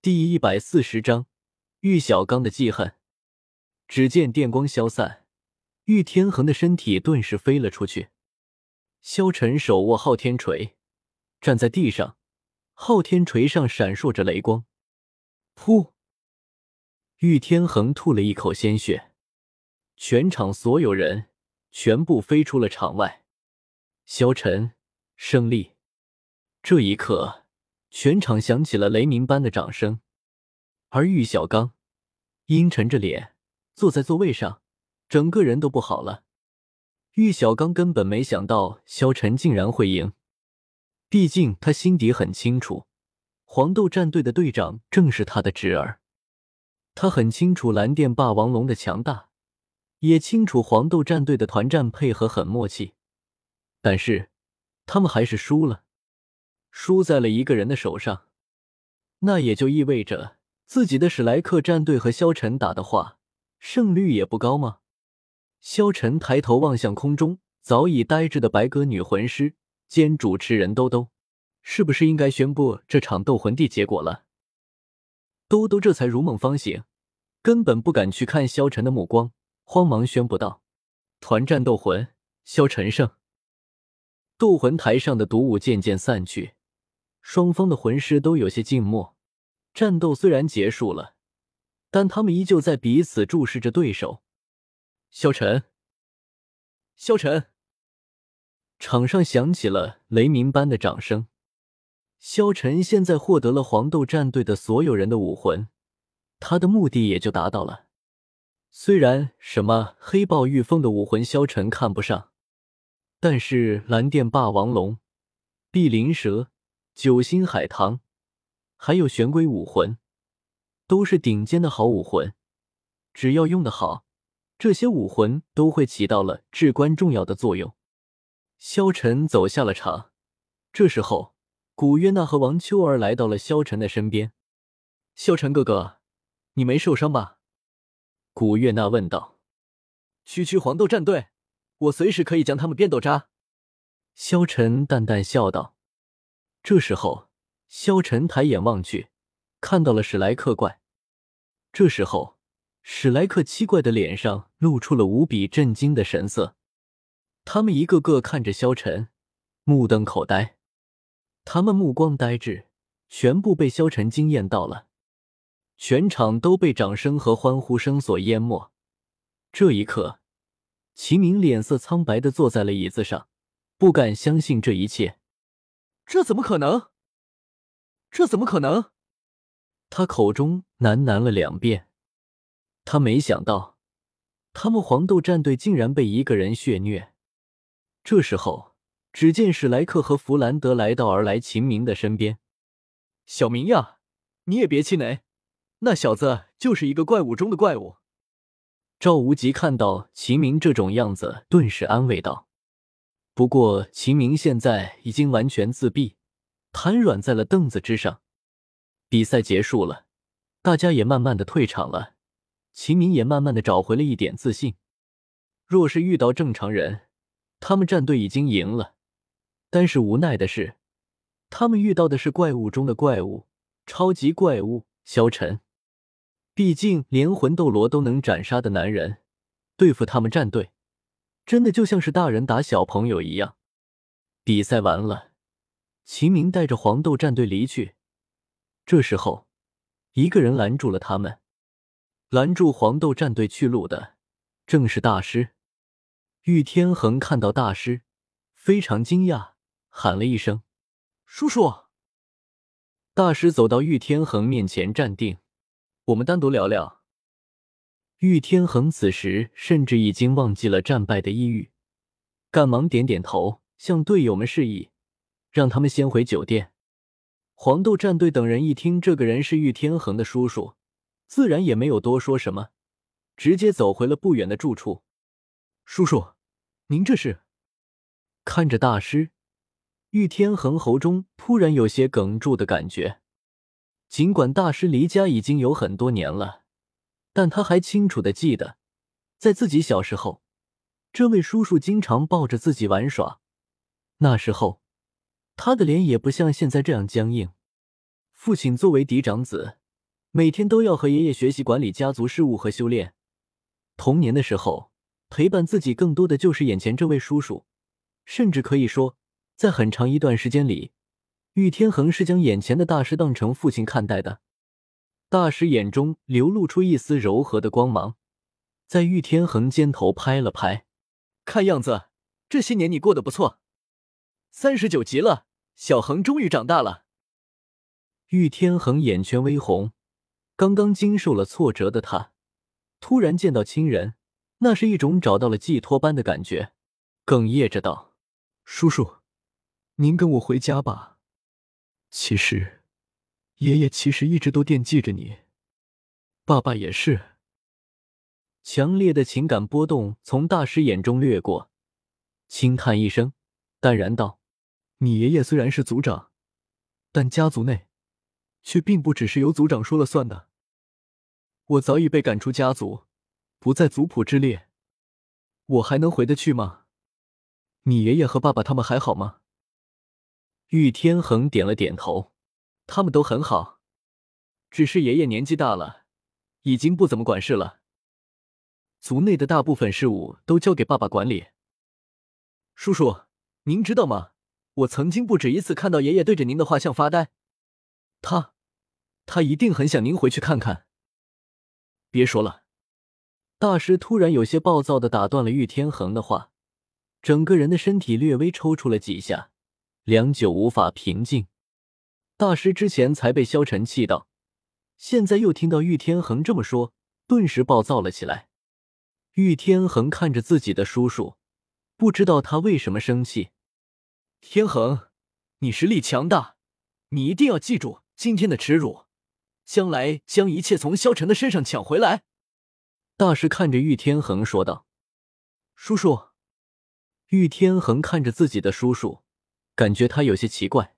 第一百四十章玉小刚的记恨。只见电光消散，玉天恒的身体顿时飞了出去。萧晨手握昊天锤，站在地上，昊天锤上闪烁着雷光。噗！玉天恒吐了一口鲜血，全场所有人全部飞出了场外。萧晨胜利！这一刻。全场响起了雷鸣般的掌声，而玉小刚阴沉着脸坐在座位上，整个人都不好了。玉小刚根本没想到萧晨竟然会赢，毕竟他心底很清楚，黄豆战队的队长正是他的侄儿。他很清楚蓝电霸王龙的强大，也清楚黄豆战队的团战配合很默契，但是他们还是输了。输在了一个人的手上，那也就意味着自己的史莱克战队和萧晨打的话，胜率也不高吗？萧晨抬头望向空中早已呆滞的白鸽女魂师兼主持人兜兜，是不是应该宣布这场斗魂帝结果了？兜兜这才如梦方醒，根本不敢去看萧晨的目光，慌忙宣布道：“团战斗魂，萧晨胜。”斗魂台上的毒雾渐渐散去。双方的魂师都有些静默，战斗虽然结束了，但他们依旧在彼此注视着对手。萧晨，萧晨，场上响起了雷鸣般的掌声。萧晨现在获得了黄豆战队的所有人的武魂，他的目的也就达到了。虽然什么黑豹御风的武魂萧晨看不上，但是蓝电霸王龙、碧鳞蛇。九星海棠，还有玄龟武魂，都是顶尖的好武魂。只要用得好，这些武魂都会起到了至关重要的作用。萧晨走下了场，这时候，古月娜和王秋儿来到了萧晨的身边。萧晨哥哥，你没受伤吧？古月娜问道。区区黄豆战队，我随时可以将他们变豆渣。萧晨淡淡笑道。这时候，萧晨抬眼望去，看到了史莱克怪。这时候，史莱克七怪的脸上露出了无比震惊的神色，他们一个个看着萧晨，目瞪口呆。他们目光呆滞，全部被萧晨惊艳到了。全场都被掌声和欢呼声所淹没。这一刻，齐明脸色苍白的坐在了椅子上，不敢相信这一切。这怎么可能？这怎么可能？他口中喃喃了两遍。他没想到，他们黄豆战队竟然被一个人血虐。这时候，只见史莱克和弗兰德来到而来秦明的身边。小明呀，你也别气馁，那小子就是一个怪物中的怪物。赵无极看到秦明这种样子，顿时安慰道。不过，秦明现在已经完全自闭，瘫软在了凳子之上。比赛结束了，大家也慢慢的退场了。秦明也慢慢的找回了一点自信。若是遇到正常人，他们战队已经赢了。但是无奈的是，他们遇到的是怪物中的怪物，超级怪物萧晨。毕竟连魂斗罗都能斩杀的男人，对付他们战队。真的就像是大人打小朋友一样。比赛完了，秦明带着黄豆战队离去。这时候，一个人拦住了他们。拦住黄豆战队去路的，正是大师玉天恒。看到大师，非常惊讶，喊了一声：“叔叔！”大师走到玉天恒面前，站定：“我们单独聊聊。”玉天恒此时甚至已经忘记了战败的抑郁，赶忙点点头，向队友们示意，让他们先回酒店。黄豆战队等人一听这个人是玉天恒的叔叔，自然也没有多说什么，直接走回了不远的住处。叔叔，您这是？看着大师，玉天恒喉中突然有些哽住的感觉。尽管大师离家已经有很多年了。但他还清楚的记得，在自己小时候，这位叔叔经常抱着自己玩耍。那时候，他的脸也不像现在这样僵硬。父亲作为嫡长子，每天都要和爷爷学习管理家族事务和修炼。童年的时候，陪伴自己更多的就是眼前这位叔叔，甚至可以说，在很长一段时间里，玉天恒是将眼前的大师当成父亲看待的。大师眼中流露出一丝柔和的光芒，在玉天恒肩头拍了拍，看样子这些年你过得不错。三十九级了，小恒终于长大了。玉天恒眼圈微红，刚刚经受了挫折的他，突然见到亲人，那是一种找到了寄托般的感觉，哽咽着道：“叔叔，您跟我回家吧。其实，爷爷其实一直都惦记着你，爸爸也是。”强烈的情感波动从大师眼中掠过，轻叹一声，淡然道：“你爷爷虽然是族长，但家族内……”却并不只是由族长说了算的。我早已被赶出家族，不在族谱之列，我还能回得去吗？你爷爷和爸爸他们还好吗？玉天恒点了点头，他们都很好，只是爷爷年纪大了，已经不怎么管事了。族内的大部分事务都交给爸爸管理。叔叔，您知道吗？我曾经不止一次看到爷爷对着您的画像发呆，他。他一定很想您回去看看。别说了，大师突然有些暴躁的打断了玉天恒的话，整个人的身体略微抽搐了几下，良久无法平静。大师之前才被萧晨气到，现在又听到玉天恒这么说，顿时暴躁了起来。玉天恒看着自己的叔叔，不知道他为什么生气。天恒，你实力强大，你一定要记住今天的耻辱。将来将一切从萧晨的身上抢回来。大师看着玉天恒说道：“叔叔。”玉天恒看着自己的叔叔，感觉他有些奇怪。